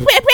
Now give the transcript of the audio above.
wait,